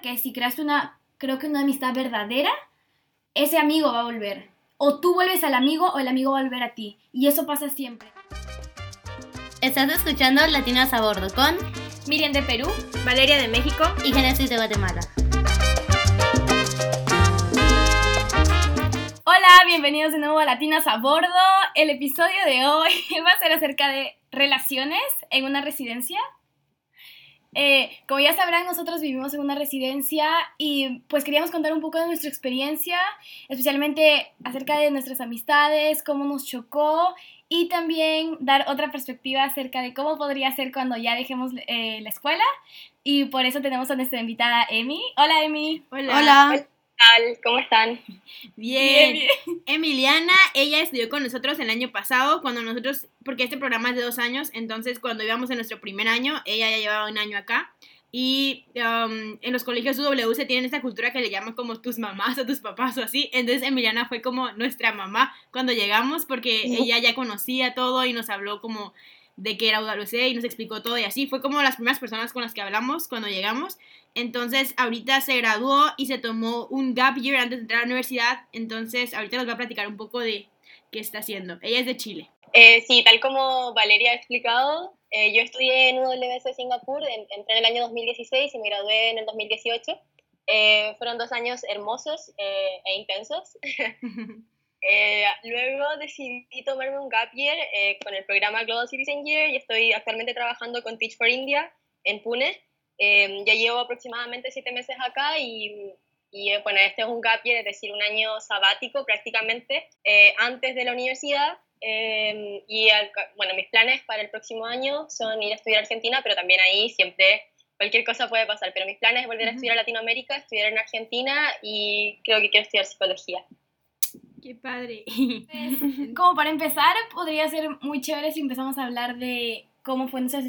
que si creaste una, creo que una amistad verdadera, ese amigo va a volver. O tú vuelves al amigo o el amigo va a volver a ti. Y eso pasa siempre. Estás escuchando Latinas a Bordo con Miriam de Perú, Valeria de México y Genesis de Guatemala. Hola, bienvenidos de nuevo a Latinas a Bordo. El episodio de hoy va a ser acerca de relaciones en una residencia. Eh, como ya sabrán, nosotros vivimos en una residencia y pues queríamos contar un poco de nuestra experiencia, especialmente acerca de nuestras amistades, cómo nos chocó y también dar otra perspectiva acerca de cómo podría ser cuando ya dejemos eh, la escuela. Y por eso tenemos a nuestra invitada Emi. Hola Emi. Hola. Hola. ¿Cómo están? Bien. bien. Emiliana, ella estudió con nosotros el año pasado, cuando nosotros, porque este programa es de dos años, entonces cuando íbamos en nuestro primer año, ella ya llevaba un año acá. Y um, en los colegios UW se tienen esta cultura que le llaman como tus mamás o tus papás o así. Entonces Emiliana fue como nuestra mamá cuando llegamos porque ella ya conocía todo y nos habló como de qué era UWC y nos explicó todo y así. Fue como las primeras personas con las que hablamos cuando llegamos. Entonces, ahorita se graduó y se tomó un gap year antes de entrar a la universidad. Entonces, ahorita nos va a platicar un poco de qué está haciendo. Ella es de Chile. Eh, sí, tal como Valeria ha explicado, eh, yo estudié en UWC Singapur, entré en el año 2016 y me gradué en el 2018. Eh, fueron dos años hermosos e intensos. Eh, luego decidí tomarme un gap year eh, con el programa Global Citizen Year y estoy actualmente trabajando con Teach for India en Pune. Eh, ya llevo aproximadamente siete meses acá y, y bueno, este es un gap year, es decir, un año sabático prácticamente antes de la universidad. y bueno, mis planes para el próximo año son ir a estudiar a Argentina, pero también ahí siempre cualquier cosa puede pasar. Pero mis planes es volver a estudiar a Latinoamérica, estudiar en Argentina y creo que quiero estudiar psicología. Qué padre. Pues, como para empezar, podría ser muy chévere si empezamos a hablar de cómo fue nuestra,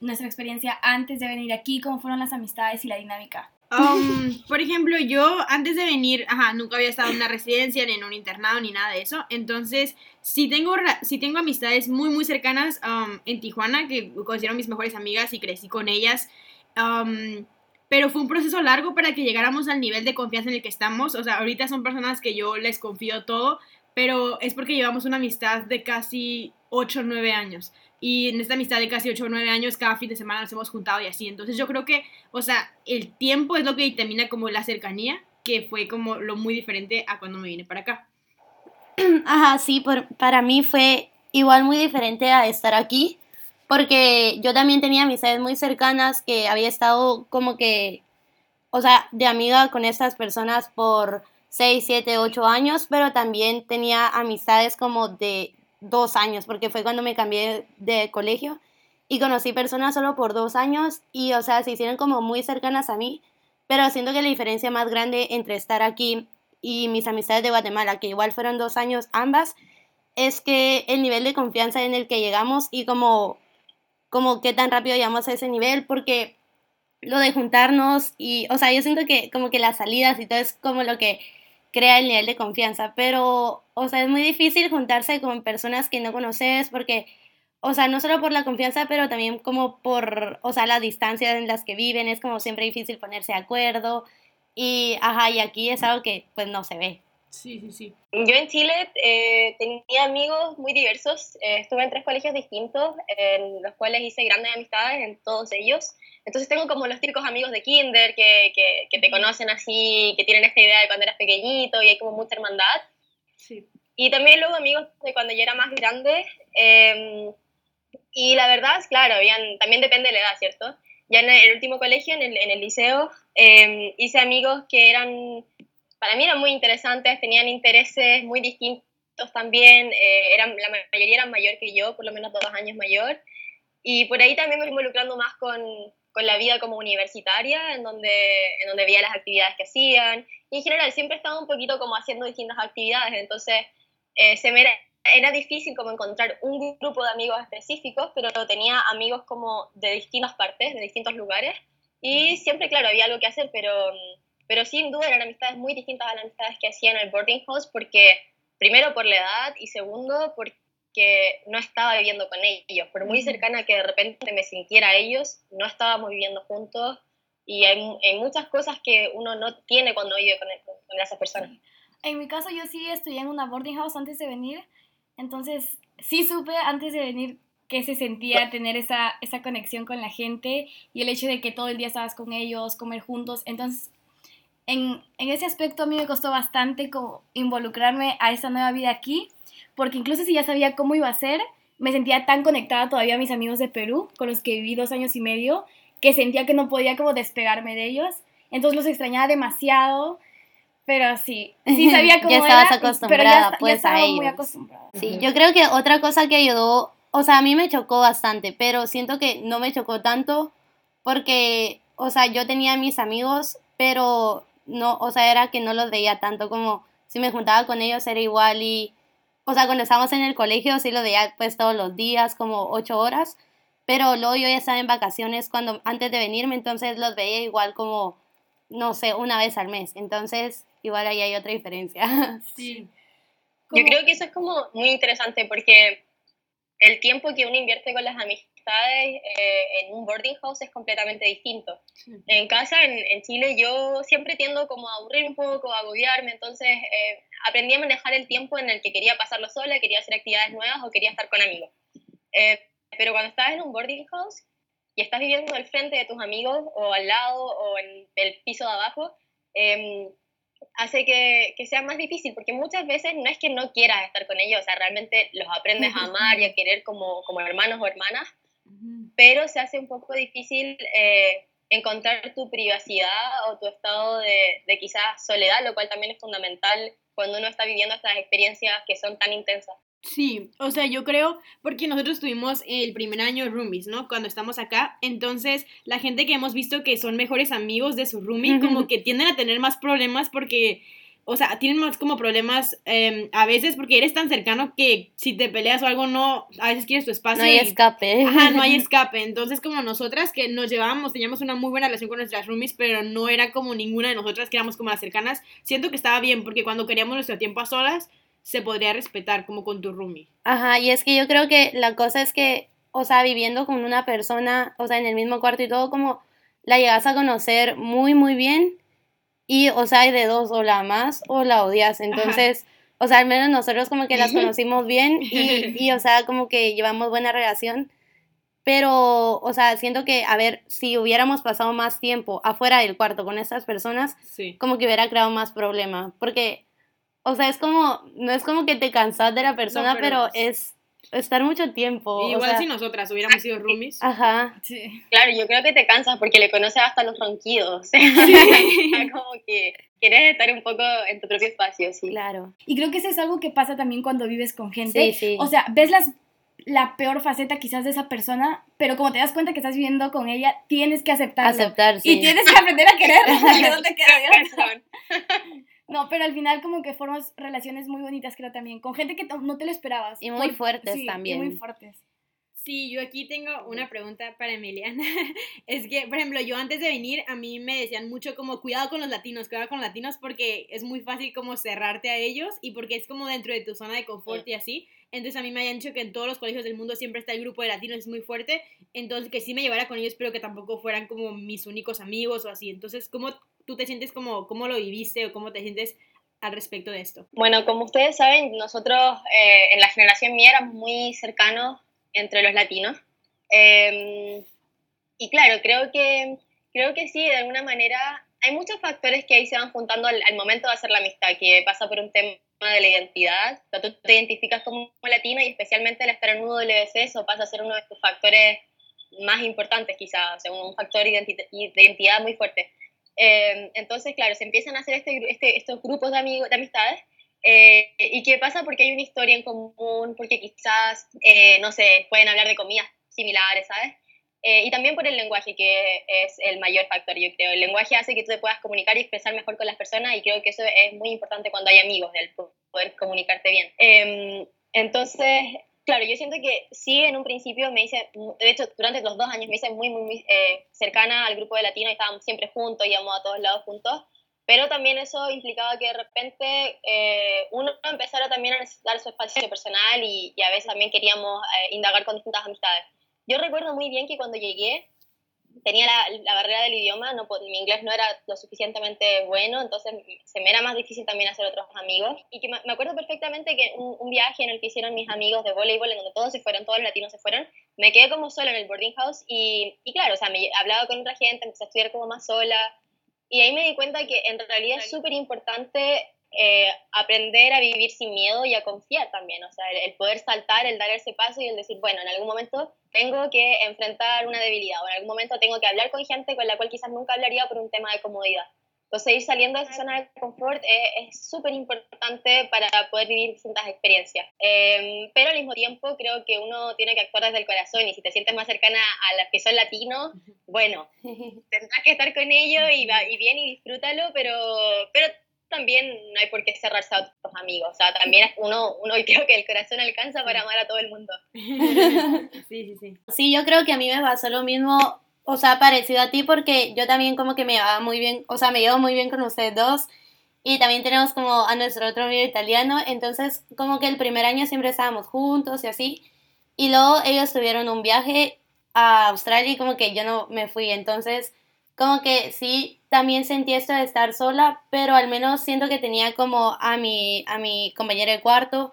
nuestra experiencia antes de venir aquí, cómo fueron las amistades y la dinámica. Um, por ejemplo, yo antes de venir, ajá, nunca había estado en una residencia, ni en un internado, ni nada de eso. Entonces, sí tengo, sí tengo amistades muy, muy cercanas um, en Tijuana, que considero mis mejores amigas y crecí con ellas. Um, pero fue un proceso largo para que llegáramos al nivel de confianza en el que estamos. O sea, ahorita son personas que yo les confío todo, pero es porque llevamos una amistad de casi 8 o 9 años. Y en esta amistad de casi 8 o 9 años, cada fin de semana nos hemos juntado y así. Entonces yo creo que, o sea, el tiempo es lo que determina como la cercanía, que fue como lo muy diferente a cuando me vine para acá. Ajá, sí, para mí fue igual muy diferente a estar aquí porque yo también tenía amistades muy cercanas que había estado como que, o sea, de amiga con estas personas por 6, 7, 8 años, pero también tenía amistades como de dos años, porque fue cuando me cambié de colegio y conocí personas solo por dos años y, o sea, se hicieron como muy cercanas a mí, pero siento que la diferencia más grande entre estar aquí y mis amistades de Guatemala, que igual fueron dos años ambas, es que el nivel de confianza en el que llegamos y como como qué tan rápido llegamos a ese nivel, porque lo de juntarnos y, o sea, yo siento que como que las salidas y todo es como lo que crea el nivel de confianza, pero, o sea, es muy difícil juntarse con personas que no conoces porque, o sea, no solo por la confianza, pero también como por, o sea, las distancias en las que viven, es como siempre difícil ponerse de acuerdo y, ajá, y aquí es algo que pues no se ve. Sí, sí, sí. Yo en Chile eh, tenía amigos muy diversos. Eh, estuve en tres colegios distintos, en los cuales hice grandes amistades en todos ellos. Entonces tengo como los típicos amigos de kinder que, que, que te conocen así, que tienen esta idea de cuando eras pequeñito y hay como mucha hermandad. Sí. Y también luego amigos de cuando yo era más grande. Em, y la verdad, claro, habían, también depende de la edad, ¿cierto? Ya en el último colegio, en el, en el liceo, em, hice amigos que eran para mí eran muy interesantes, tenían intereses muy distintos también, eh, eran, la mayoría eran mayor que yo, por lo menos dos años mayor, y por ahí también me fui involucrando más con, con la vida como universitaria, en donde, en donde veía las actividades que hacían, y en general siempre estaba un poquito como haciendo distintas actividades, entonces eh, se me era, era difícil como encontrar un grupo de amigos específicos, pero tenía amigos como de distintas partes, de distintos lugares, y siempre, claro, había algo que hacer, pero pero sin duda eran amistades muy distintas a las amistades que hacía en el boarding house porque, primero por la edad y segundo porque no estaba viviendo con ellos. Por muy cercana que de repente me sintiera a ellos, no estábamos viviendo juntos y hay, hay, muchas cosas que uno no tiene cuando vive con, con esas personas. En mi caso yo sí estudié en una boarding house antes de venir, entonces sí supe antes de venir que se sentía tener esa, esa conexión con la gente y el hecho de que todo el día estabas con ellos, comer juntos. Entonces, en, en ese aspecto a mí me costó bastante como involucrarme a esa nueva vida aquí, porque incluso si ya sabía cómo iba a ser, me sentía tan conectada todavía a mis amigos de Perú, con los que viví dos años y medio, que sentía que no podía como despegarme de ellos. Entonces los extrañaba demasiado, pero sí, sí sabía cómo ya estabas era, acostumbrada pero ya, pues ya estaba a muy ellos. acostumbrada. Sí, yo creo que otra cosa que ayudó, o sea, a mí me chocó bastante, pero siento que no me chocó tanto porque, o sea, yo tenía mis amigos, pero no, o sea, era que no los veía tanto como si me juntaba con ellos era igual y, o sea, cuando estábamos en el colegio sí los veía pues todos los días, como ocho horas, pero luego yo ya estaba en vacaciones cuando, antes de venirme, entonces los veía igual como, no sé, una vez al mes, entonces igual ahí hay otra diferencia. Sí. Yo creo que eso es como muy interesante porque el tiempo que uno invierte con las amistades eh, en un boarding house es completamente distinto. En casa, en, en, Chile, yo siempre tiendo como a aburrir un poco, a agobiarme, entonces eh, aprendí a manejar el tiempo en el que quería pasarlo sola, quería hacer actividades nuevas o quería estar con amigos. Eh, pero cuando estás en un boarding house y estás viviendo al frente de tus amigos o al lado o en el piso de abajo, eh, hace que, que, sea más difícil, porque muchas veces no es que no quieras estar con ellos, o sea, realmente los aprendes a amar y a querer como, como hermanos o hermanas, pero se hace un poco difícil eh, encontrar tu privacidad o tu estado de, de quizás soledad, lo cual también es fundamental cuando uno está viviendo estas experiencias que son tan intensas. Sí, o sea, yo creo, porque nosotros tuvimos el primer año roomies, ¿no? Cuando estamos acá, entonces la gente que hemos visto que son mejores amigos de su roomie, como que tienden a tener más problemas porque, o sea, tienen más como problemas eh, a veces porque eres tan cercano que si te peleas o algo, no, a veces quieres tu espacio. No hay y- escape. Ajá, no hay escape. Entonces, como nosotras que nos llevábamos, teníamos una muy buena relación con nuestras roomies, pero no era como ninguna de nosotras que éramos como las cercanas, siento que estaba bien porque cuando queríamos nuestro tiempo a solas, se podría respetar como con tu roomie. Ajá, y es que yo creo que la cosa es que, o sea, viviendo con una persona, o sea, en el mismo cuarto y todo, como la llegas a conocer muy, muy bien y, o sea, hay de dos, o la amas o la odias. Entonces, o sea, al menos nosotros como que las conocimos bien y, y, o sea, como que llevamos buena relación. Pero, o sea, siento que, a ver, si hubiéramos pasado más tiempo afuera del cuarto con estas personas, Sí. como que hubiera creado más problema. Porque, o sea, es como, no es como que te cansas de la persona, pero- pero es estar mucho tiempo. o igual sea, si nosotras hubiéramos sido roomies. Ajá. Sí. Claro, yo creo que te cansas porque le conoces hasta los ronquidos. como que quieres estar un poco en tu propio espacio, sí. Claro. Y creo que eso es algo que pasa también cuando vives con gente. Sí, sí. O sea, ves las, la peor faceta quizás de esa persona, pero como te das cuenta que estás viviendo con ella, tienes que aceptarlo. Aceptar, sí. Y tienes que aprender a porque no te queda. No, pero al final como que formas relaciones muy bonitas, creo también, con gente que no te lo esperabas. Y muy Por- fuertes sí, y también. muy fuertes. Sí, yo aquí tengo una pregunta para Emiliana. Es que, por ejemplo, yo antes de venir, a mí me decían mucho como cuidado con los latinos, cuidado con los latinos porque es muy fácil como cerrarte a ellos y porque es como dentro de tu zona de confort y así. Entonces a mí me habían dicho que en todos los colegios del mundo siempre está el grupo de latinos, es muy fuerte. Entonces que sí me llevara con ellos, pero que tampoco fueran como mis únicos amigos o así. Entonces, ¿cómo tú te sientes como, cómo lo viviste o cómo te sientes al respecto de esto? Bueno, como ustedes saben, nosotros eh, en la generación mía éramos muy cercanos entre los latinos. Eh, y claro, creo que, creo que sí, de alguna manera hay muchos factores que ahí se van juntando al, al momento de hacer la amistad, que pasa por un tema de la identidad. O sea, tú te identificas como latina y especialmente al estar en un WC, eso pasa a ser uno de tus factores más importantes quizás, o sea, un factor de identidad muy fuerte. Eh, entonces, claro, se empiezan a hacer este, este- estos grupos de, amigos, de amistades. eh, ¿Y qué pasa? Porque hay una historia en común, porque quizás, eh, no sé, pueden hablar de comidas similares, ¿sabes? Eh, y también por el lenguaje, que es el mayor factor, yo creo. El lenguaje hace que tú te puedas comunicar y expresar mejor con las personas y creo que eso es muy importante cuando hay amigos, el po- poder comunicarte bien. Eh, entonces, claro, yo siento que sí, en un principio me hice, de hecho, durante los dos años me hice muy, muy, muy eh, cercana al grupo de latino y estábamos siempre juntos, íbamos a todos lados juntos, pero también eso implicaba que de repente eh, uno empezara también a necesitar su espacio personal y, y a veces también queríamos eh, indagar con distintas amistades. Yo recuerdo muy bien que cuando llegué, tenía la, la, barrera del idioma, no, mi inglés no era lo suficientemente bueno, entonces se me era más difícil también hacer otros amigos. Y que me, acuerdo perfectamente que un, un, viaje en el que hicieron mis amigos de voleibol, en donde todos se fueron, todos los latinos se fueron, me quedé como sola en el boarding house y, y claro, o sea, me hablaba con otra gente, empecé a estudiar como más sola. Y ahí me di cuenta que en realidad es súper importante eh, aprender a vivir sin miedo y a confiar también, o sea, el, poder saltar, el dar ese paso y el decir, bueno, en algún momento tengo que enfrentar una debilidad o en algún momento tengo que hablar con gente con la cual quizás nunca hablaría por un tema de comodidad. Entonces, ir saliendo de esa zona de confort es súper importante para poder vivir distintas experiencias. Em, pero al mismo tiempo, creo que uno tiene que actuar desde el corazón y si te sientes más cercana a las que son latinos, bueno, tendrás que estar con ellos y, y bien y disfrútalo, pero, pero también no hay por qué cerrarse a otros amigos. O sea, también uno, uno creo que el corazón alcanza para amar a todo el mundo. Sí, sí, sí. Sí, yo creo que a mí me pasó lo mismo, o sea, parecido a ti, porque yo también como que me llevaba muy bien, o sea, me llevo muy bien con ustedes dos. Y también tenemos como a nuestro otro amigo italiano, entonces como que el primer año siempre estábamos juntos y así. Y luego ellos tuvieron un viaje a Australia y como que yo no me fui, entonces como que sí también sentí esto de estar sola, pero al menos siento que tenía como a mi, a mi compañera de cuarto.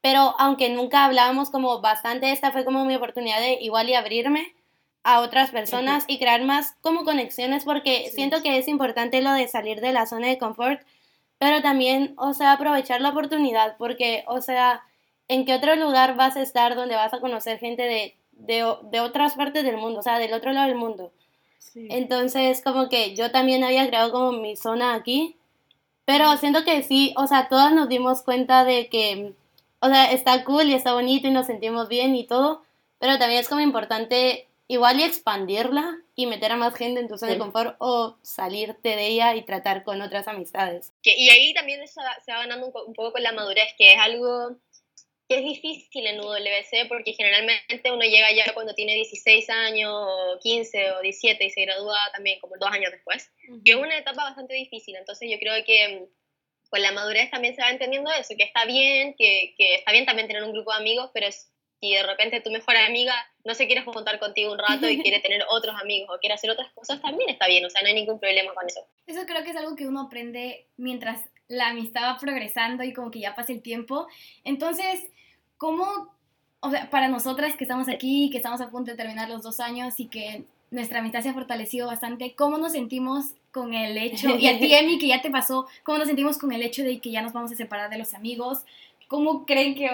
Pero aunque nunca hablábamos como bastante, esta fue como mi oportunidad de igual y abrirme a otras personas y crear más como conexiones porque siento que es importante lo de salir de la zona de confort, pero también, o sea, aprovechar la oportunidad porque, o sea, ¿en qué otro lugar vas a estar donde vas a conocer gente de, de, de otras partes del mundo, o sea, del otro lado del mundo? Entonces, como que yo también había creado como mi zona aquí, pero siento que sí, o sea, todas nos dimos cuenta de que, o sea, está cool y está bonito y nos sentimos bien y todo, pero también es como importante igual y expandirla y meter a más gente en tu zona de confort o salirte de ella y tratar con otras amistades. y ahí también se va, se va ganando un, un, poco con la madurez, que es algo es difícil en UWC porque generalmente uno llega ya cuando tiene 16 años, o 15 o 17 y se gradúa también como dos años después. Y es una etapa bastante difícil, entonces yo creo que mm, con la madurez también se va entendiendo eso, que está bien, que, que está bien también tener un grupo de amigos, pero si de repente tu mejor amiga no se quiere juntar contigo un rato y quiere tener otros amigos o quiere hacer otras cosas, también está bien, o sea, no hay ningún problema con eso. Eso creo que es algo que uno aprende mientras la amistad va progresando y como que ya pasa el tiempo. Entonces, ¿cómo, o sea, para nosotras que estamos aquí, que estamos a punto de terminar los dos años y que nuestra amistad se ha fortalecido bastante, ¿cómo nos sentimos con el hecho, y a ti, Emi, que ya te pasó, cómo nos sentimos con el hecho de que ya nos vamos a separar de los amigos? ¿Cómo creen que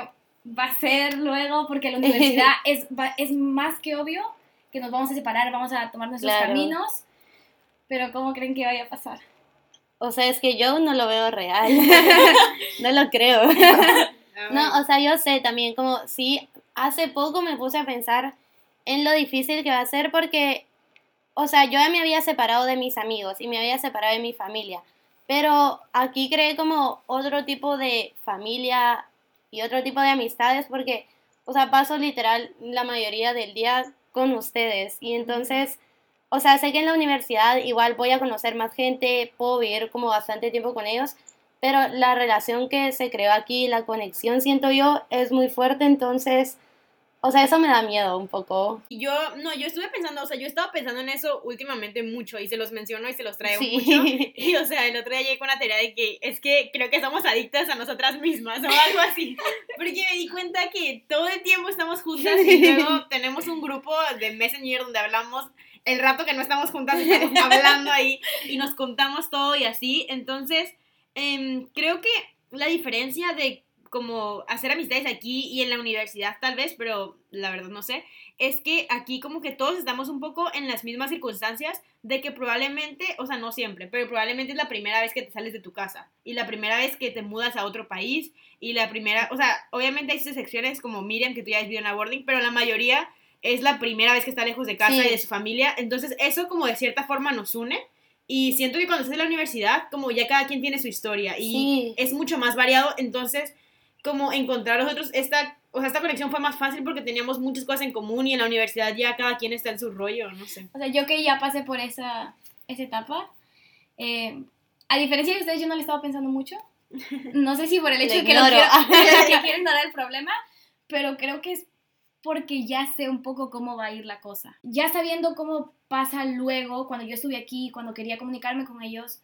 va a ser luego? Porque la universidad es, es más que obvio que nos vamos a separar, vamos a tomar nuestros caminos, pero ¿cómo creen que vaya a pasar? O sea, es que yo no lo veo real, no lo creo. No, o sea, yo sé también como sí, hace poco me puse a pensar en lo difícil que va a ser porque, o sea, yo ya me había separado de mis amigos y me había separado de mi familia, pero aquí creé como otro tipo de familia y otro tipo de amistades porque, o sea, paso literal la mayoría del día con ustedes y entonces... O sea, sé que en la universidad igual voy a conocer más gente, puedo vivir como bastante tiempo con ellos, pero la relación que se creó aquí, la conexión, siento yo, es muy fuerte, entonces, o sea, eso me da miedo un poco. Yo, no, yo estuve pensando, o sea, yo estaba pensando en eso últimamente mucho y se los menciono y se los traigo mucho. Y, o sea, el otro día llegué con la teoría de que es que creo que somos adictas a nosotras mismas o algo así. Porque me di cuenta que todo el tiempo estamos juntas y luego tenemos un grupo de Messenger donde hablamos el rato que no estamos juntas, estamos hablando ahí y nos contamos todo y así. Entonces, Em, creo que la diferencia de como hacer amistades aquí y en la universidad tal vez, pero la verdad no sé, es que aquí como que todos estamos un poco en las mismas circunstancias de que probablemente, o sea, no siempre, pero probablemente es la primera vez que te sales de tu casa y la primera vez que te mudas a otro país y la primera, o sea, obviamente hay excepciones como Miriam que tú ya has vivido en la boarding, pero la mayoría es la primera vez que está lejos de casa y de su familia, entonces eso como de cierta forma nos une. Y siento que cuando estás en la universidad, como ya cada quien tiene su historia y es mucho más variado, entonces como encontrar a los otros, esta, o sea, esta conexión fue más fácil porque teníamos muchas cosas en común y en la universidad ya cada quien está en su rollo, no sé. O sea, yo que ya pasé por esa, esa etapa, eh, a diferencia de ustedes, yo no le estaba pensando mucho. No sé si por el hecho de que, quiero, que quiero ignorar el problema, pero creo que es porque ya sé un poco cómo va a ir la cosa. Ya sabiendo cómo pasa luego, cuando yo estuve aquí, cuando quería comunicarme con ellos,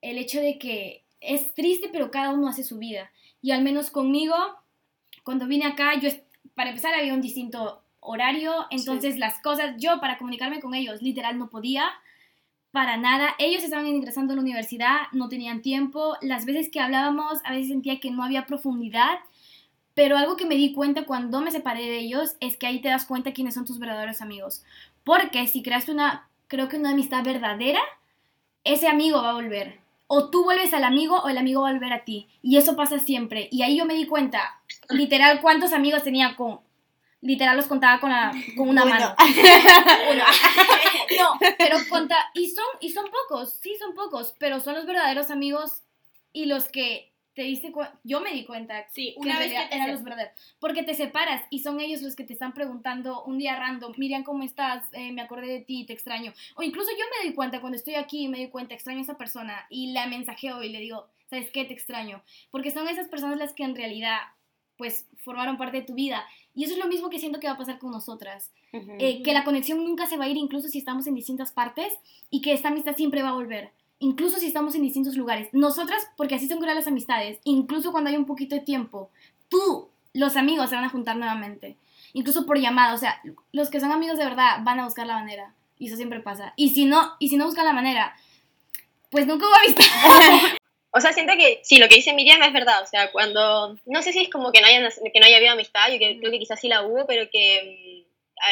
el hecho de que es triste, pero cada uno hace su vida. Y al menos conmigo, cuando vine acá, yo, para empezar, había un distinto horario, entonces las cosas, yo para comunicarme con ellos, literal, no podía para nada. Ellos estaban ingresando a la universidad, no tenían tiempo. Las veces que hablábamos, a veces sentía que no había profundidad. Pero algo que me di cuenta cuando me separé de ellos es que ahí te das cuenta quiénes son tus verdaderos amigos. Porque si creaste una, creo que una amistad verdadera, ese amigo va a volver. O tú vuelves al amigo o el amigo va a volver a ti. Y eso pasa siempre. Y ahí yo me di cuenta, literal, cuántos amigos tenía con literal los contaba con, la, con una mano. no, pero conta, y son, y son pocos, sí son pocos, pero son los verdaderos amigos y los que te diste yo me di cuenta sí, una vez que eran los verdaderos, porque te separas y son ellos los que te están preguntando un día random, Miriam, ¿cómo estás? Eh, me acordé de ti, te extraño. O incluso yo me di cuenta cuando estoy aquí, me di cuenta, extraño a esa persona y la mensajeo y le digo, ¿sabes qué? Te extraño. Porque son esas personas las que en realidad pues formaron parte de tu vida. Y eso es lo mismo que siento que va a pasar con nosotras. Eh, que la conexión nunca se va a ir incluso si estamos en distintas partes y que esta amistad siempre va a volver. Incluso si estamos en distintos lugares. Nosotras, porque así son creadas las amistades, incluso cuando hay un poquito de tiempo, tú, los amigos se van a juntar nuevamente. Incluso por llamada. O sea, los que son amigos de verdad van a buscar la manera. Y eso siempre pasa. Y si no, y si no buscan la manera, pues nunca hubo amistad. O sea, siento que sí, lo que dice Miriam es verdad. O sea, cuando. No sé si es como que no haya, que no haya habido amistad, yo creo que quizás sí la hubo, pero que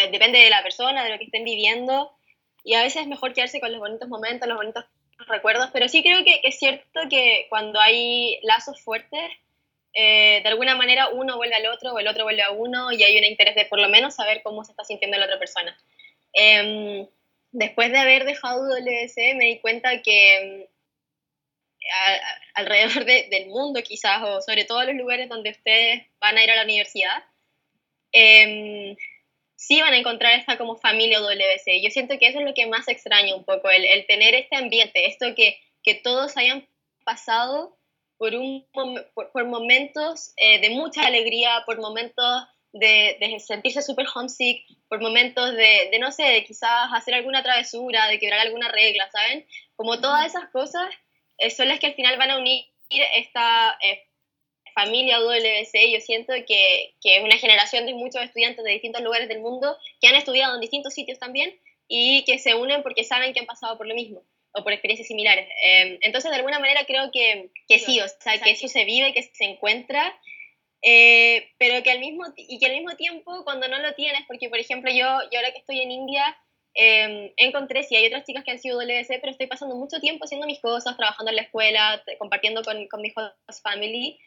mm, depende de la persona, de lo que estén viviendo. Y a veces es mejor quedarse con los bonitos momentos, los bonitos recuerdos. Pero sí creo que, es cierto que cuando hay lazos fuertes, eh, de alguna manera uno vuelve al otro o el otro vuelve a uno y hay un interés de por lo menos saber cómo se está sintiendo la otra persona. Em, después de haber dejado WC me di cuenta que alrededor del mundo quizás, o sobre todo los lugares donde ustedes van a ir a la universidad, eh, sí van a encontrar esta como familia WC. Yo siento que eso es lo que más extraño un poco, el, el tener este ambiente, esto que, que, todos hayan pasado por, un, por, momentos eh, de mucha alegría, por momentos de, de sentirse súper homesick, por momentos de, de, no sé, de quizás hacer alguna travesura, de quebrar alguna regla, ¿saben? Como todas esas cosas eh, son las que al final van a unir esta eh, familia WC. Yo siento que, que, es una generación de muchos estudiantes de distintos lugares del mundo que han estudiado en distintos sitios también y que se unen porque saben que han pasado por lo mismo o por experiencias similares. Em, entonces, de alguna manera creo que, que sí, o sea, que eso se vive, que se encuentra, eh, pero que al mismo, y que al mismo tiempo cuando no lo tienes, porque por ejemplo yo, yo ahora que estoy en India, eh, encontré, sí, hay otras chicas que han sido WC, pero estoy pasando mucho tiempo haciendo mis cosas, trabajando en la escuela, compartiendo con, con mi host family.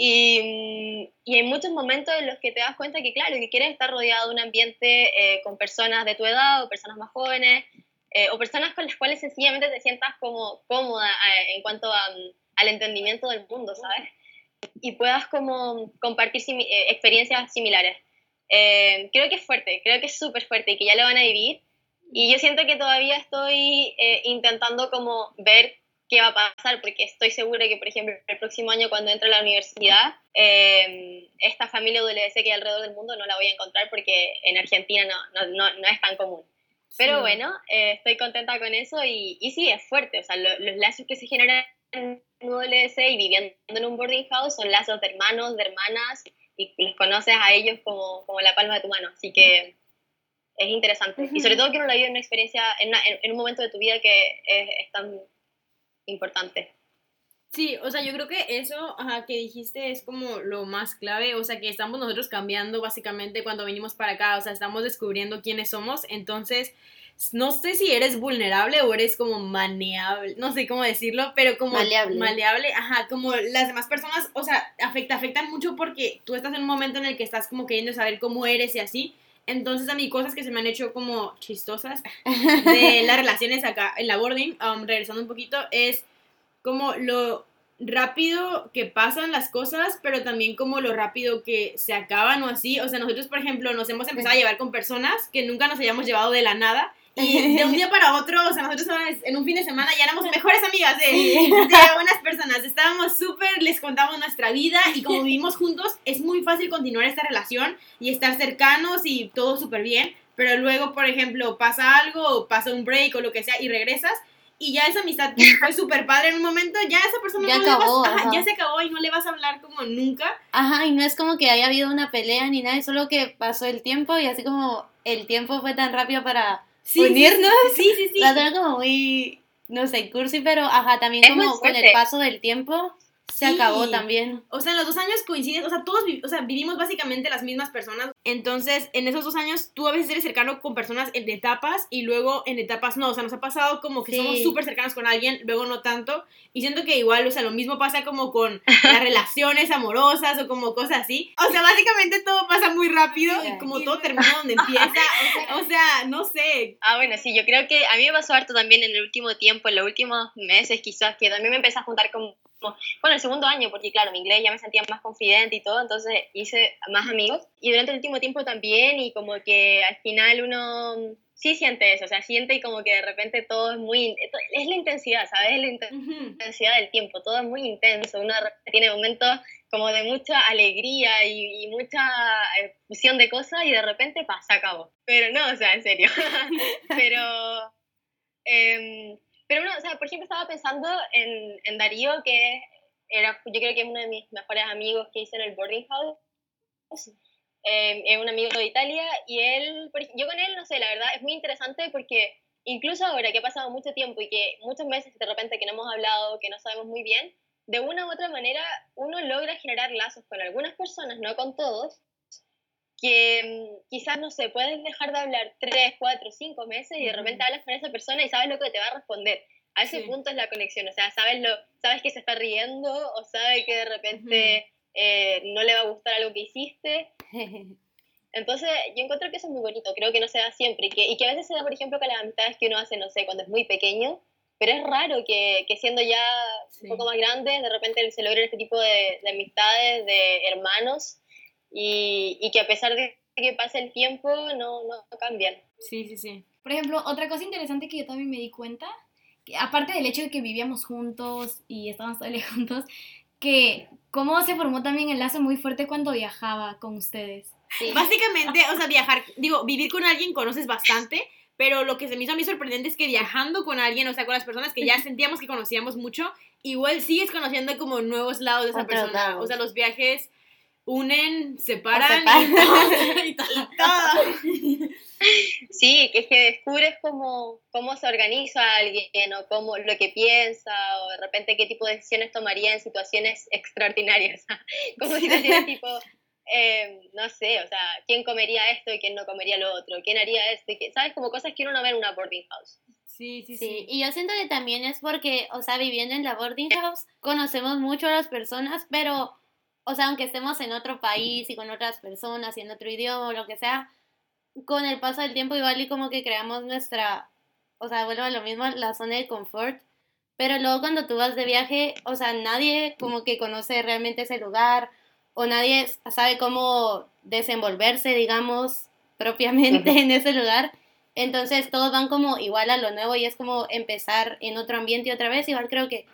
Y, y, hay muchos momentos en los que te das cuenta que, claro, que quieres estar rodeado de un ambiente eh, con personas de tu edad o personas más jóvenes eh, o personas con las cuales sencillamente te sientas como cómoda eh, en cuanto a, al entendimiento del mundo, ¿sabes? Y puedas como compartir experiencias similares. creo que es fuerte, creo que es súper fuerte y que ya lo van a vivir. Y yo siento que todavía estoy eh, intentando como ver qué va a pasar, porque estoy segura que, por ejemplo, el próximo año cuando entre a la universidad, eh, esta familia WC que hay alrededor del mundo no la voy a encontrar porque en Argentina no, no, no, es tan común. Pero bueno, eh, estoy contenta con eso y, y sí, es fuerte. O sea, los lazos que se generan en WC y viviendo en un boarding house son lazos de hermanos, de hermanas y los conoces a ellos como, como la palma de tu mano. Así que es interesante. Y sobre todo que uno la vive en una experiencia, en, en, un momento de tu vida que es, tan importante. Sí, o sea, yo creo que eso que dijiste es como lo más clave, o sea, que estamos nosotros cambiando básicamente cuando venimos para acá, o sea, estamos descubriendo quiénes somos, entonces, no sé si eres vulnerable o eres como maneable, no sé cómo decirlo, pero como maleable, maleable ajá, como las demás personas, o sea, afecta, afectan mucho porque tú estás en un momento en el que estás como queriendo saber cómo eres y así, entonces a mí cosas que se me han hecho como chistosas de las relaciones acá en la boarding, um, regresando un poquito, es como lo rápido que pasan las cosas, pero también como lo rápido que se acaban o así. O sea, nosotros, por ejemplo, nos hemos empezado a llevar con personas que nunca nos hayamos llevado de la nada Y de un día para otro, o sea, nosotros en un fin de semana ya éramos mejores amigas de, de unas personas. Estábamos súper, les contamos nuestra vida y como vivimos juntos, es muy fácil continuar esta relación y estar cercanos y todo súper bien. Pero luego, por ejemplo, pasa algo, pasa un break o lo que sea y regresas y ya esa amistad fue súper padre en un momento, ya esa persona Ya no le acabó, vas, ajá, ajá. ya se acabó y no le vas a hablar como nunca. Ajá, y no es como que haya habido una pelea ni nada, es solo que pasó el tiempo y así como el tiempo fue tan rápido para Sí, unirnos. Sí, sí, sí. La como muy, no sé, cursi, pero ajá, también Es como con el paso del tiempo se Sí. acabó también. O sea, en los dos años coinciden, o sea, todos vi- o sea, vivimos básicamente las mismas personas. Entonces, en esos dos años, tú a veces eres cercano con personas en etapas y luego en etapas no. O sea, nos ha pasado como que Sí. somos súper cercanos con alguien, luego no tanto. Y siento que igual, o sea, lo mismo pasa como con las relaciones amorosas o como cosas así. O sea, básicamente todo pasa muy rápido y Sí. como todo termina donde empieza. O sea, o sea, no sé. Ah, bueno, sí, yo creo que a mí me pasó harto también en el último tiempo, en los últimos meses quizás, que también me empecé a juntar con, como- bueno, el segundo año, porque claro, mi inglés ya me sentía más confidente y todo, entonces hice más amigos. Y durante el último tiempo también, y como que al final uno sí siente eso, o sea, siente y como que de repente todo es muy, es la intensidad, ¿sabes? Es la intensidad del tiempo, todo es muy intenso, uno tiene momentos como de mucha alegría y, y mucha eh, fusión de cosas y de repente pa, se acabó. Pero no, o sea, en serio. pero, em, pero no, o sea, por ejemplo, estaba pensando en, en Darío, que era, yo creo que es uno de mis mejores amigos que hice en el boarding house. Em, es un amigo de Italia y él, yo con él, no sé, la verdad es muy interesante porque incluso ahora que ha pasado mucho tiempo y que muchos meses de repente que no hemos hablado, que no sabemos muy bien, de una u otra manera uno logra generar lazos con algunas personas, no con todos, que mm, quizás, no sé, puedes dejar de hablar tres, cuatro, cinco meses y de repente hablas con esa persona y sabes lo que te va a responder. A ese Sí. punto es la conexión, o sea, sabes, lo, sabes que se está riendo o sabe que de repente eh, no le va a gustar algo que hiciste. Entonces, yo encuentro que eso es muy bonito, creo que no se da siempre y que, y que a veces se da, por ejemplo, con las amistades que uno hace, no sé, cuando es muy pequeño, pero es raro que, que siendo ya Sí. un poco más grande, de repente se logren este tipo de, de amistades, de hermanos, y, y que a pesar de que pase el tiempo, no, no cambian. Sí, sí, sí. Por ejemplo, otra cosa interesante que yo también me di cuenta, que aparte del hecho de que vivíamos juntos y estábamos todo el día juntos, que cómo se formó también el lazo muy fuerte cuando viajaba con ustedes. Sí. Básicamente, o sea, viajar, digo, vivir con alguien conoces bastante, pero lo que se me hizo a mí sorprendente es que viajando con alguien, o sea, con las personas que ya sentíamos que conocíamos mucho, igual sigues conociendo como nuevos lados de esa persona. O sea, los viajes unen, separan separan. y todo. y todo. Sí, que es que descubres cómo, cómo se organiza alguien o cómo, lo que piensa o de repente qué tipo de decisiones tomaría en situaciones extraordinarias. Como situaciones tipo, eh, no sé, o sea, quién comería esto y quién no comería lo otro, quién haría esto, y quién- ¿sabes? Como cosas que uno no ve en una boarding house. Sí, sí, Sí, sí. y yo siento que también es porque, o sea, viviendo en la boarding house, conocemos mucho a las personas, pero, o sea, aunque estemos en otro país y con otras personas y en otro idioma o lo que sea, con el paso del tiempo igual y como que creamos nuestra, o sea, vuelvo a lo mismo, la zona de confort, pero luego cuando tú vas de viaje, o sea, nadie como que conoce realmente ese lugar o nadie sabe cómo desenvolverse, digamos, propiamente en ese lugar. Entonces todos van como igual a lo nuevo y es como empezar en otro ambiente otra vez. Igual creo que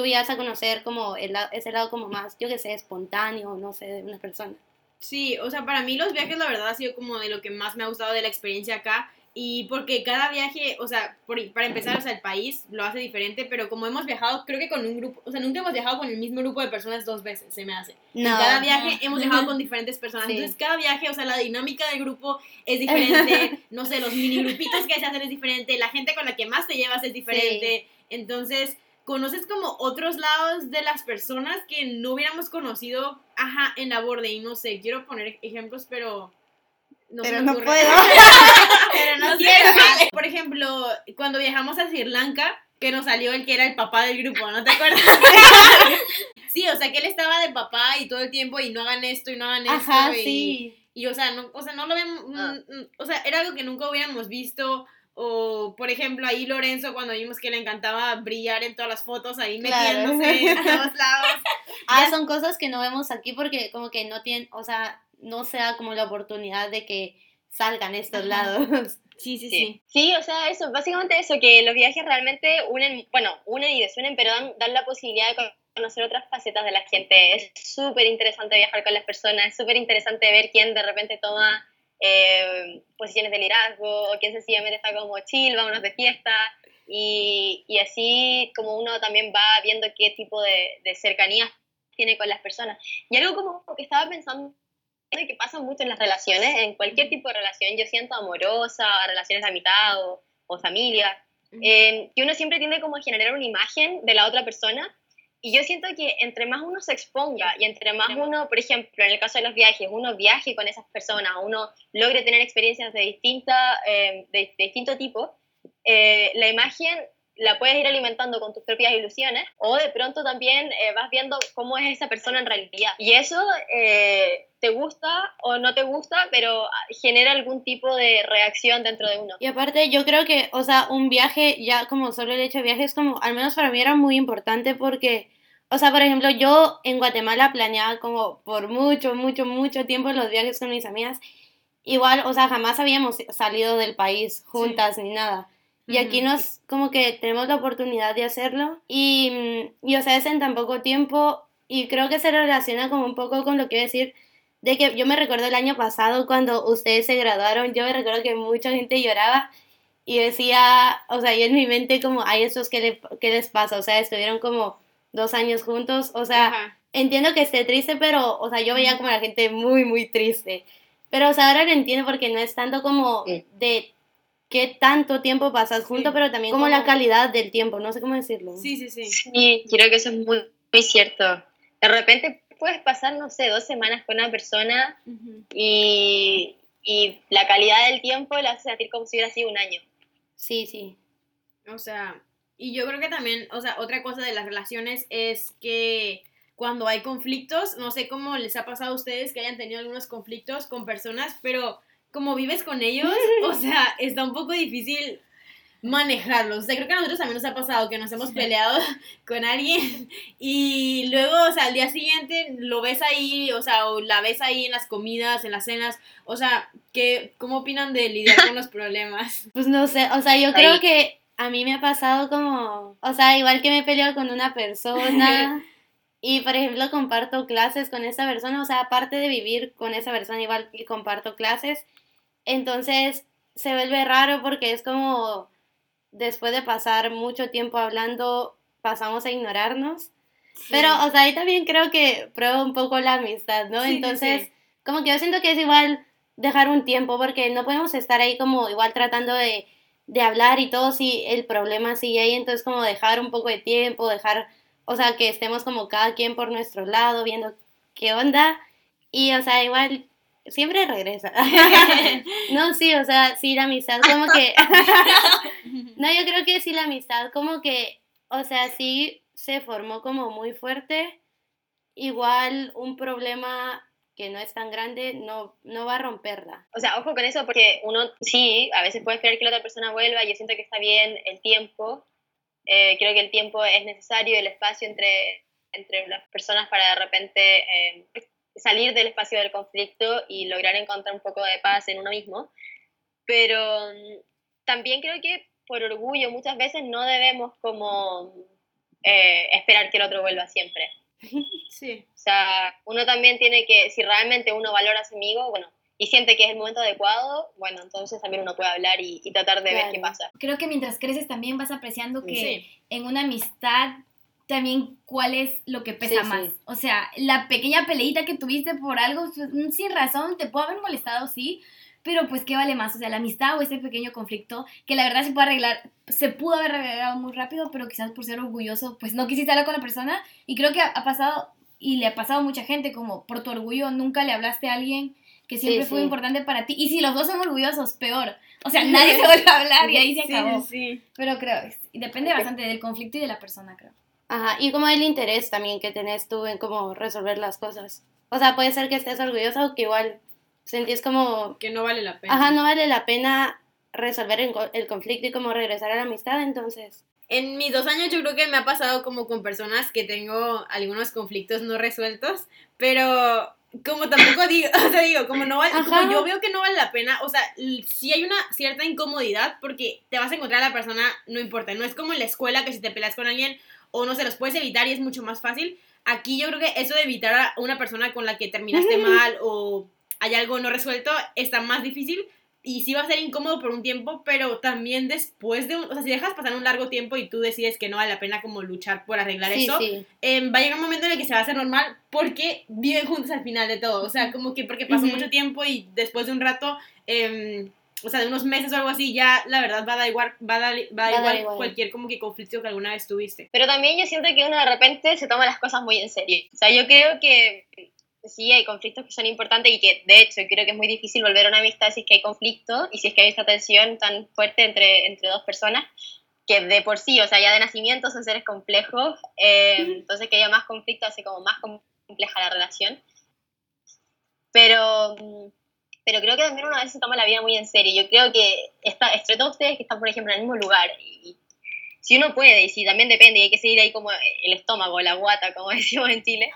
tú ya vas a conocer como el ese lado como más, yo que sé, espontáneo, no sé, de una persona. Sí, o sea, para mí los viajes la verdad ha sido como de lo que más me ha gustado de la experiencia acá y porque cada viaje, o sea, por- para empezar, o sea, el país lo hace diferente, pero como hemos viajado, creo que con un grupo, o sea, nunca hemos viajado con el mismo grupo de personas dos veces, se me hace. En No. cada viaje no. hemos viajado con diferentes personas, Sí. entonces cada viaje, o sea, la dinámica del grupo es diferente, no sé, los mini grupitos que se hacen es diferente, la gente con la que más te llevas es diferente, entonces conoces como otros lados de las personas que no hubiéramos conocido, ajá, en la borde. Y no sé, quiero poner ejemplos, pero no Pero no puedo. pero no quiero. Por ejemplo, cuando viajamos a Sri Lanka, que nos salió el que era el papá del grupo, ¿no te acuerdas? sí, o sea, que él estaba de papá y todo el tiempo y no hagan esto y no hagan esto. Ajá, y, sí. y, o sea, no, o sea, no lo vemos, Ah. mm, mm, o sea, era algo que nunca hubiéramos visto. O, por ejemplo, ahí Lorenzo, cuando vimos que le encantaba brillar en todas las fotos, ahí Claro. metiéndose en todos lados. Ah, Ya. son cosas que no vemos aquí porque como que no tienen, o sea, no se da como la oportunidad de que salgan estos lados. Sí, sí, Sí. sí. sí, o sea, eso, básicamente eso, que los viajes realmente unen, bueno, unen y desunen, pero dan, dan la posibilidad de conocer otras facetas de la gente. Es súper interesante viajar con las personas, es súper interesante ver quién de repente toma eh, posiciones de liderazgo o quién sencillamente está como chill, vámonos de fiesta. Y, y así como uno también va viendo qué tipo de, de cercanías tiene con las personas. Y algo como que estaba pensando que pasa mucho en las relaciones, en cualquier tipo de relación, yo siento amorosa, relaciones de amistad o, o familia, eh, que uno siempre tiende como a generar una imagen de la otra persona y yo siento que entre más uno se exponga y entre más uno, por ejemplo, en el caso de los viajes, uno viaje con esas personas, uno logre tener experiencias de, distinta, eh, de, de distinto tipo, eh, la imagen la puedes ir alimentando con tus propias ilusiones o de pronto también eh, vas viendo cómo es esa persona en realidad. Y eso eh, te gusta o no te gusta, pero genera algún tipo de reacción dentro de uno. Y aparte yo creo que, o sea, un viaje, ya como solo el hecho de viaje es como, al menos para mí era muy importante porque, o sea, por ejemplo, yo en Guatemala planeaba como por mucho, mucho, mucho tiempo los viajes con mis amigas. Igual, o sea, jamás habíamos salido del país juntas ni nada. Y aquí nos, como que tenemos la oportunidad de hacerlo. Y, y, o sea, es en tan poco tiempo. Y creo que se relaciona como un poco con lo que iba a decir. De que yo me recuerdo el año pasado cuando ustedes se graduaron. Yo me recuerdo que mucha gente lloraba. Y decía, o sea, yo en mi mente como, ay, estos, ¿qué, le, qué les pasa? O sea, estuvieron como dos años juntos. O sea, Ajá. entiendo que esté triste, pero, o sea, yo veía como a la gente muy, muy triste. Pero, o sea, ahora lo entiendo porque no es tanto como de qué tanto tiempo pasas juntos, Sí. pero también como la calidad del tiempo, no sé cómo decirlo. Sí, sí, sí. Sí, creo que eso es muy, muy cierto. De repente puedes pasar, no sé, dos semanas con una persona y, y la calidad del tiempo la hace sentir como si hubiera sido un año. Sí, sí. O sea, y yo creo que también, o sea, otra cosa de las relaciones es que cuando hay conflictos, no sé cómo les ha pasado a ustedes que hayan tenido algunos conflictos con personas, pero como vives con ellos, o sea, está un poco difícil manejarlos. O sea, creo que a nosotros también nos ha pasado que nos hemos peleado con alguien y luego, o sea, al día siguiente lo ves ahí, o sea, o la ves ahí en las comidas, en las cenas. O sea, ¿qué, ¿cómo opinan de lidiar con los problemas? Pues no sé, o sea, yo creo Ahí. que a mí me ha pasado como, o sea, igual que me he peleado con una persona y, por ejemplo, comparto clases con esa persona, o sea, aparte de vivir con esa persona, igual que comparto clases, entonces se vuelve raro porque es como, después de pasar mucho tiempo hablando, pasamos a ignorarnos. Pero, o sea, ahí también creo que prueba un poco la amistad, ¿no? Sí, Entonces, sí. como que yo siento que es igual dejar un tiempo, porque no podemos estar ahí como igual tratando de, de hablar y todo si el problema sigue ahí, entonces como dejar un poco de tiempo, dejar, o sea, que estemos como cada quien por nuestro lado, viendo qué onda, y, o sea, igual siempre regresa. no, sí, o sea, sí, la amistad como que... no, yo creo que sí, la amistad como que, o sea, sí se formó como muy fuerte. Igual un problema que no es tan grande no, no va a romperla. O sea, ojo con eso porque uno sí, a veces puede esperar que la otra persona vuelva. Yo siento que está bien el tiempo. Eh, creo que el tiempo es necesario, el espacio entre, entre las personas para de repente eh, salir del espacio del conflicto y lograr encontrar un poco de paz en uno mismo. Pero mm, también creo que por orgullo muchas veces no debemos como eh, esperar que el otro vuelva siempre. Sí. O sea, uno también tiene que, si realmente uno valora a su amigo, bueno, y siente que es el momento adecuado, bueno, entonces también uno puede hablar y, y tratar de ver qué Claro. pasa. Creo que mientras creces también vas apreciando que Sí. en una amistad también cuál es lo que pesa Sí, más. sí. O sea, la pequeña peleita que tuviste por algo pues, mm, sin razón te puede haber molestado, sí, pero pues qué vale más, o sea, la amistad o ese pequeño conflicto que la verdad se puede arreglar, se pudo haber arreglado muy rápido, pero quizás por ser orgulloso, pues no quisiste hablar con la persona y creo que ha, pasado y le ha pasado a mucha gente como por tu orgullo nunca le hablaste a alguien que siempre Sí, fue importante para ti y si los dos son orgullosos, peor. O sea, nadie se vuelve a hablar y ahí se acabó. sí, sí. Pero creo, depende bastante del conflicto y de la persona, creo. Ajá, y como el interés también que tenés tú en cómo resolver las cosas. O sea, puede ser que estés orgullosa o que igual sentís como, Que no vale la pena. ajá, no vale la pena resolver el, co- el conflicto y como regresar a la amistad, entonces... En mis dos años yo creo que me ha pasado como con personas que tengo algunos conflictos no resueltos, pero como tampoco digo, o sea, digo, como no vale, como yo veo que no vale la pena, o sea, sí hay una cierta incomodidad porque te vas a encontrar a la persona, no importa, no es como en la escuela que si te peleas con alguien o no se los puedes evitar y es mucho más fácil. Aquí yo creo que eso de evitar a una persona con la que terminaste mal o hay algo no resuelto está más difícil y sí va a ser incómodo por un tiempo, pero también después de, un, o sea, si dejas pasar un largo tiempo y tú decides que no vale la pena como luchar por arreglar eso, em, va a llegar un momento en el que se va a hacer normal porque viven juntos al final de todo, o sea, como que porque pasó mucho tiempo y después de un rato, em, o sea, de unos meses o algo así, ya la verdad va a dar igual, va a dar, va a dar igual, cualquier como que conflicto que alguna vez tuviste. Pero también yo siento que uno de repente se toma las cosas muy en serio, o sea, yo creo que sí hay conflictos que son importantes y que de hecho creo que es muy difícil volver a una amistad si es que hay conflicto y si es que hay esta tensión tan fuerte entre, entre dos personas que de por sí, o sea, ya de nacimiento son seres complejos, eh, entonces que haya más conflicto hace como más compleja la relación. Pero, pero creo que también una vez se toma la vida muy en serio. Yo creo que está, entre todos ustedes que están, por ejemplo, en el mismo lugar, y si uno puede, y si también depende, y hay que seguir ahí como el estómago, la guata, como decimos en Chile,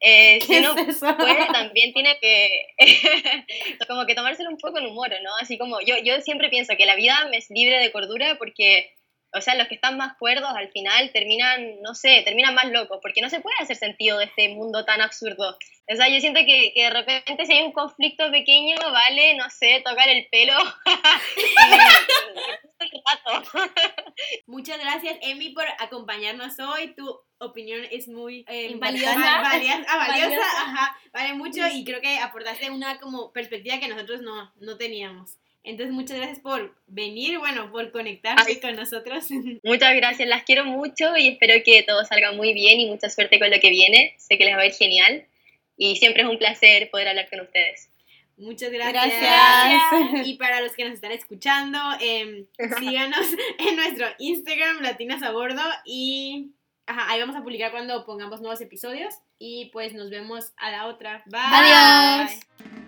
eh, si uno puede, también tiene que como que tomárselo un poco en humor, ¿no? Así como yo, yo siempre pienso que la vida es libre de cordura porque, o sea, los que están más cuerdos al final terminan, no sé, terminan más locos, porque no se puede hacer sentido de este mundo tan absurdo. O sea, yo siento que, que de repente si hay un conflicto pequeño, vale, no sé, tocar el pelo. Muchas gracias, Emi, por acompañarnos hoy. Tu opinión es muy eh, valiosa. Ah, valiosa, ajá, vale mucho y creo que aportaste una como perspectiva que nosotros no, no teníamos. Entonces, muchas gracias por venir, bueno, por conectarse con nosotros. Muchas gracias, las quiero mucho y espero que todo salga muy bien y mucha suerte con lo que viene. Sé que les va a ir genial y siempre es un placer poder hablar con ustedes. Muchas gracias. Y para los que nos están escuchando, eh, síganos en nuestro Instagram, Latinas a Bordo, y ajá, ahí vamos a publicar cuando pongamos nuevos episodios. Y pues nos vemos a la otra. Bye. Adiós.